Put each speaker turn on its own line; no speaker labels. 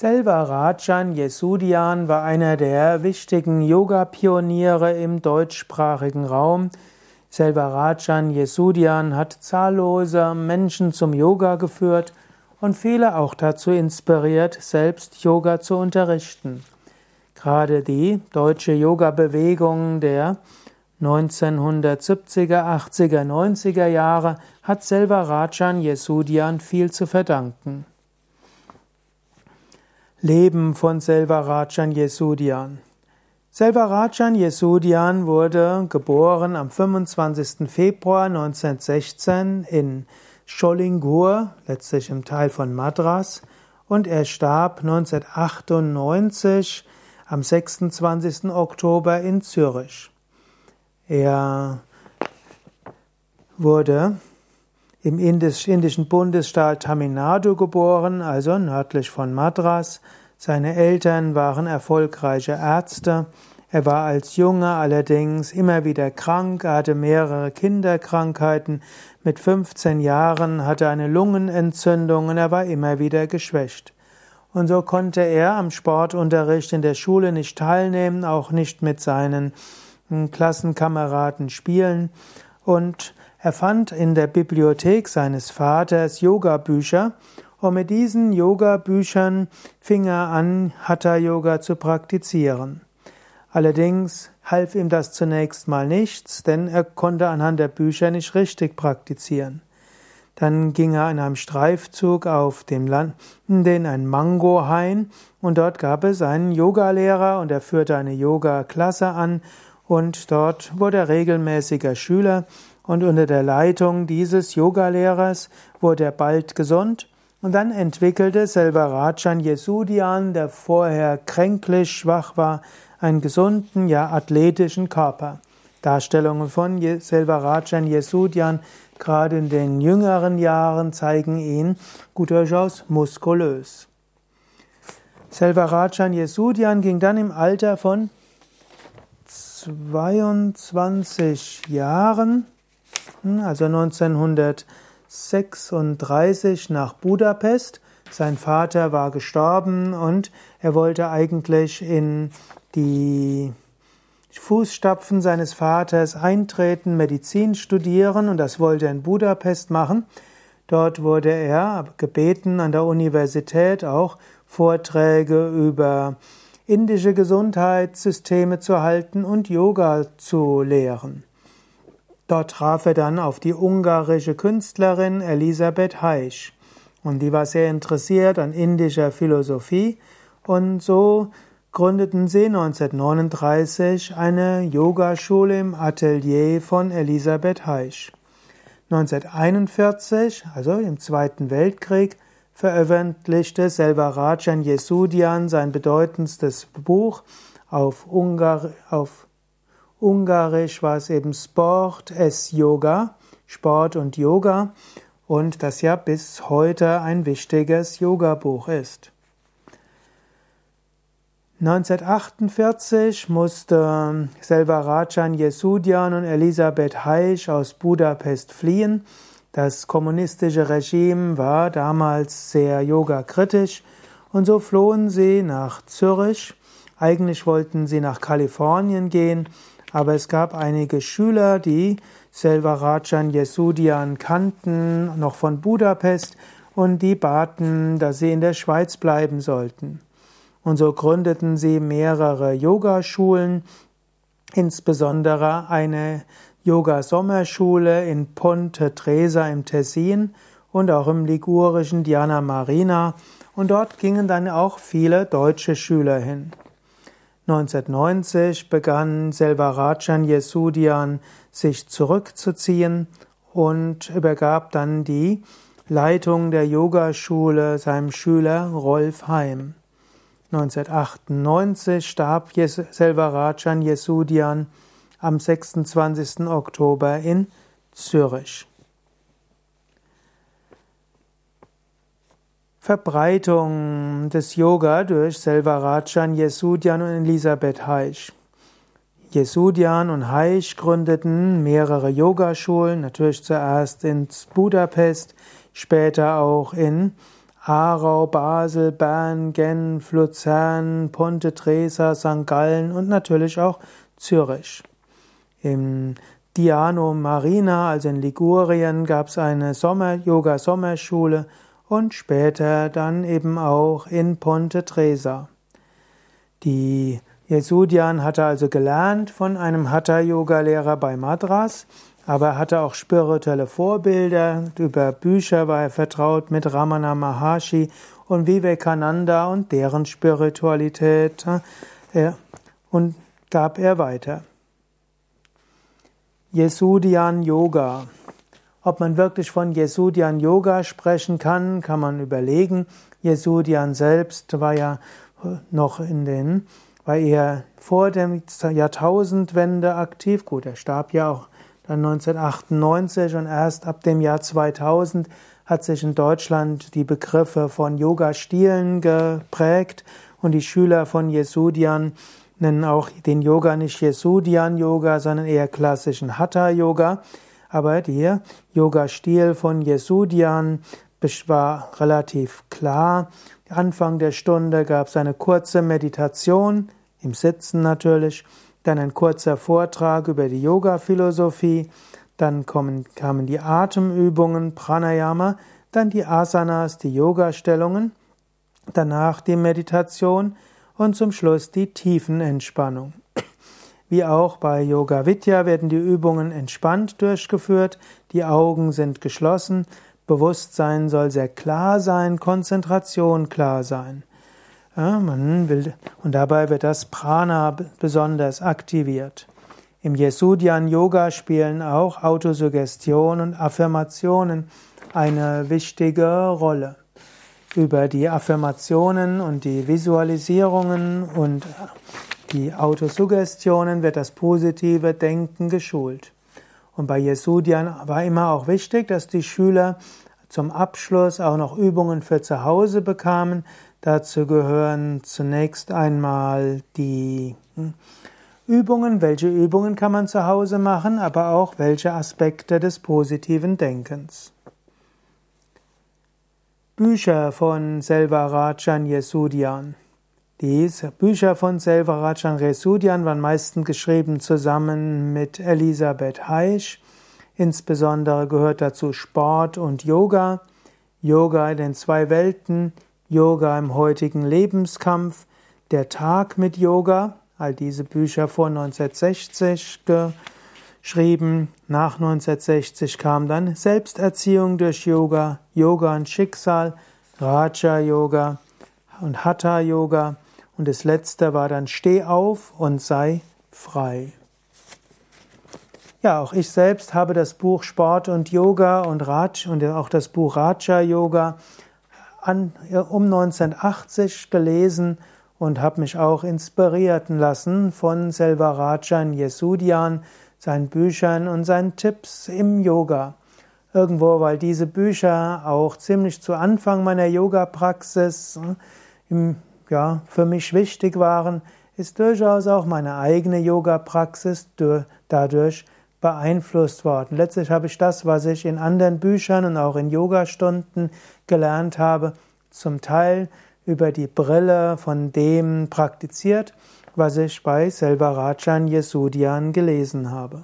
Selvarajan Yesudian war einer der wichtigen Yoga-Pioniere im deutschsprachigen Raum. Selvarajan Yesudian hat zahllose Menschen zum Yoga geführt und viele auch dazu inspiriert, selbst Yoga zu unterrichten. Gerade die deutsche Yoga-Bewegung der 1970er, 80er, 90er Jahre hat Selvarajan Yesudian viel zu verdanken. Leben von Selvarajan Yesudian. Selvarajan Yesudian wurde geboren am 25. Februar 1916 in Cholingur, letztlich im Teil von Madras, und er starb 1998 am 26. Oktober in Zürich. Er wurde im indischen Bundesstaat Tamil Nadu geboren, also nördlich von Madras. Seine Eltern waren erfolgreiche Ärzte. Er war als Junge allerdings immer wieder krank, er hatte mehrere Kinderkrankheiten. Mit 15 Jahren hatte er eine Lungenentzündung und er war immer wieder geschwächt. Und so konnte er am Sportunterricht in der Schule nicht teilnehmen, auch nicht mit seinen hm, Klassenkameraden spielen. Und er fand in der Bibliothek seines Vaters Yoga-Bücher und mit diesen Yoga-Büchern fing er an, Hatha-Yoga zu praktizieren. Allerdings half ihm das zunächst mal nichts, denn er konnte anhand der Bücher nicht richtig praktizieren. Dann ging er in einem Streifzug auf dem Land in ein Mango-Hain und dort gab es einen Yogalehrer und er führte eine Yoga-Klasse an und dort wurde er regelmäßiger Schüler und unter der Leitung dieses Yogalehrers wurde er bald gesund und dann entwickelte Selvarajan Yesudian, der vorher kränklich schwach war, einen gesunden, ja athletischen Körper. Darstellungen von Selvarajan Yesudian, gerade in den jüngeren Jahren, zeigen ihn gut durchaus muskulös. Selvarajan Yesudian ging dann im Alter von 22 Jahren also 1936 nach Budapest. Sein Vater war gestorben und er wollte eigentlich in die Fußstapfen seines Vaters eintreten, Medizin studieren und das wollte er in Budapest machen. Dort wurde er gebeten, an der Universität auch Vorträge über indische Gesundheitssysteme zu halten und Yoga zu lehren. Dort traf er dann auf die ungarische Künstlerin Elisabeth Heisch. Und die war sehr interessiert an indischer Philosophie und so gründeten sie 1939 eine Yogaschule im Atelier von Elisabeth Heisch. 1941, also im Zweiten Weltkrieg, veröffentlichte Selvarajan Yesudian sein bedeutendstes Buch auf, Ungar, auf Ungarisch war es eben Sport es Yoga, Sport und Yoga, und das ja bis heute ein wichtiges Yoga-Buch ist. 1948 musste Selvarajan Yesudian und Elisabeth Heisch aus Budapest fliehen. Das kommunistische Regime war damals sehr yogakritisch und so flohen sie nach Zürich. Eigentlich wollten sie nach Kalifornien gehen, aber es gab einige Schüler, die Selvarajan Yesudian kannten, noch von Budapest, und die baten, dass sie in der Schweiz bleiben sollten. Und so gründeten sie mehrere Yogaschulen, insbesondere eine Yoga-Sommerschule in Ponte Tresa im Tessin und auch im ligurischen Diana Marina. Und dort gingen dann auch viele deutsche Schüler hin. 1990 begann Selvarajan Yesudian sich zurückzuziehen und übergab dann die Leitung der Yogaschule seinem Schüler Rolf Heim. 1998 starb Selvarajan Yesudian am 26. Oktober in Zürich. Verbreitung des Yoga durch Selvarajan, Yesudian und Elisabeth Heisch. Yesudian und Heisch gründeten mehrere Yogaschulen, natürlich zuerst in Budapest, später auch in Aarau, Basel, Bern, Genf, Luzern, Ponte Tresa, St. Gallen und natürlich auch Zürich. Im Diano Marina, also in Ligurien, gab es eine Sommer-Yoga-Sommerschule und später dann eben auch in Ponte Tresa. Die Jesudian hatte also gelernt von einem Hatha-Yoga-Lehrer bei Madras, aber er hatte auch spirituelle Vorbilder. Über Bücher war er vertraut mit Ramana Maharshi und Vivekananda und deren Spiritualität und gab er weiter. Jesudian Yoga. Ob man wirklich von Jesudian Yoga sprechen kann, kann man überlegen. Jesudian selbst war ja noch in den, war eher vor der Jahrtausendwende aktiv. Gut, er starb ja auch dann 1998 und erst ab dem Jahr 2000 hat sich in Deutschland die Begriffe von Yoga-Stilen geprägt und die Schüler von Jesudian nennen auch den Yoga nicht Jesudian-Yoga, sondern eher klassischen Hatha-Yoga. Aber der Yoga-Stil von Jesudian war relativ klar. Anfang der Stunde gab es eine kurze Meditation, im Sitzen natürlich, dann ein kurzer Vortrag über die Yoga-Philosophie, dann kommen, kamen die Atemübungen, Pranayama, dann die Asanas, die Yoga-Stellungen, danach die Meditation und zum Schluss die Tiefenentspannung. Wie auch bei Yoga Vidya werden die Übungen entspannt durchgeführt, die Augen sind geschlossen, Bewusstsein soll sehr klar sein, Konzentration klar sein. Ja, man will, und dabei wird das Prana besonders aktiviert. Im Yesudian Yoga spielen auch Autosuggestion und Affirmationen eine wichtige Rolle. Über die Affirmationen und die Visualisierungen und die Autosuggestionen wird das positive Denken geschult. Und bei Jesudian war immer auch wichtig, dass die Schüler zum Abschluss auch noch Übungen für zu Hause bekamen. Dazu gehören zunächst einmal die hm, Übungen, welche Übungen kann man zu Hause machen, aber auch welche Aspekte des positiven Denkens. Bücher von Selvarajan Yesudian. Die Bücher von Selvarajan Yesudian waren meistens geschrieben zusammen mit Elisabeth Heisch. Insbesondere gehört dazu Sport und Yoga, Yoga in den zwei Welten, Yoga im heutigen Lebenskampf, der Tag mit Yoga, all diese Bücher vor 1960 geschrieben. Nach 1960 kam dann Selbsterziehung durch Yoga, Yoga und Schicksal, Raja Yoga und Hatha Yoga und das letzte war dann Steh auf und sei frei. Ja, auch ich selbst habe das Buch Sport und Yoga und Raj und auch das Buch Raja Yoga an, um 1980 gelesen und habe mich auch inspirieren lassen von Selvarajan Yesudian, seinen Büchern und seinen Tipps im Yoga. Irgendwo, weil diese Bücher auch ziemlich zu Anfang meiner Yoga-Praxis hm, ja, für mich wichtig waren, ist durchaus auch meine eigene Yoga-Praxis dadurch beeinflusst worden. Letztlich habe ich das, was ich in anderen Büchern und auch in Yogastunden gelernt habe, zum Teil über die Brille von dem praktiziert, was ich bei Selvarajan Yesudian gelesen habe.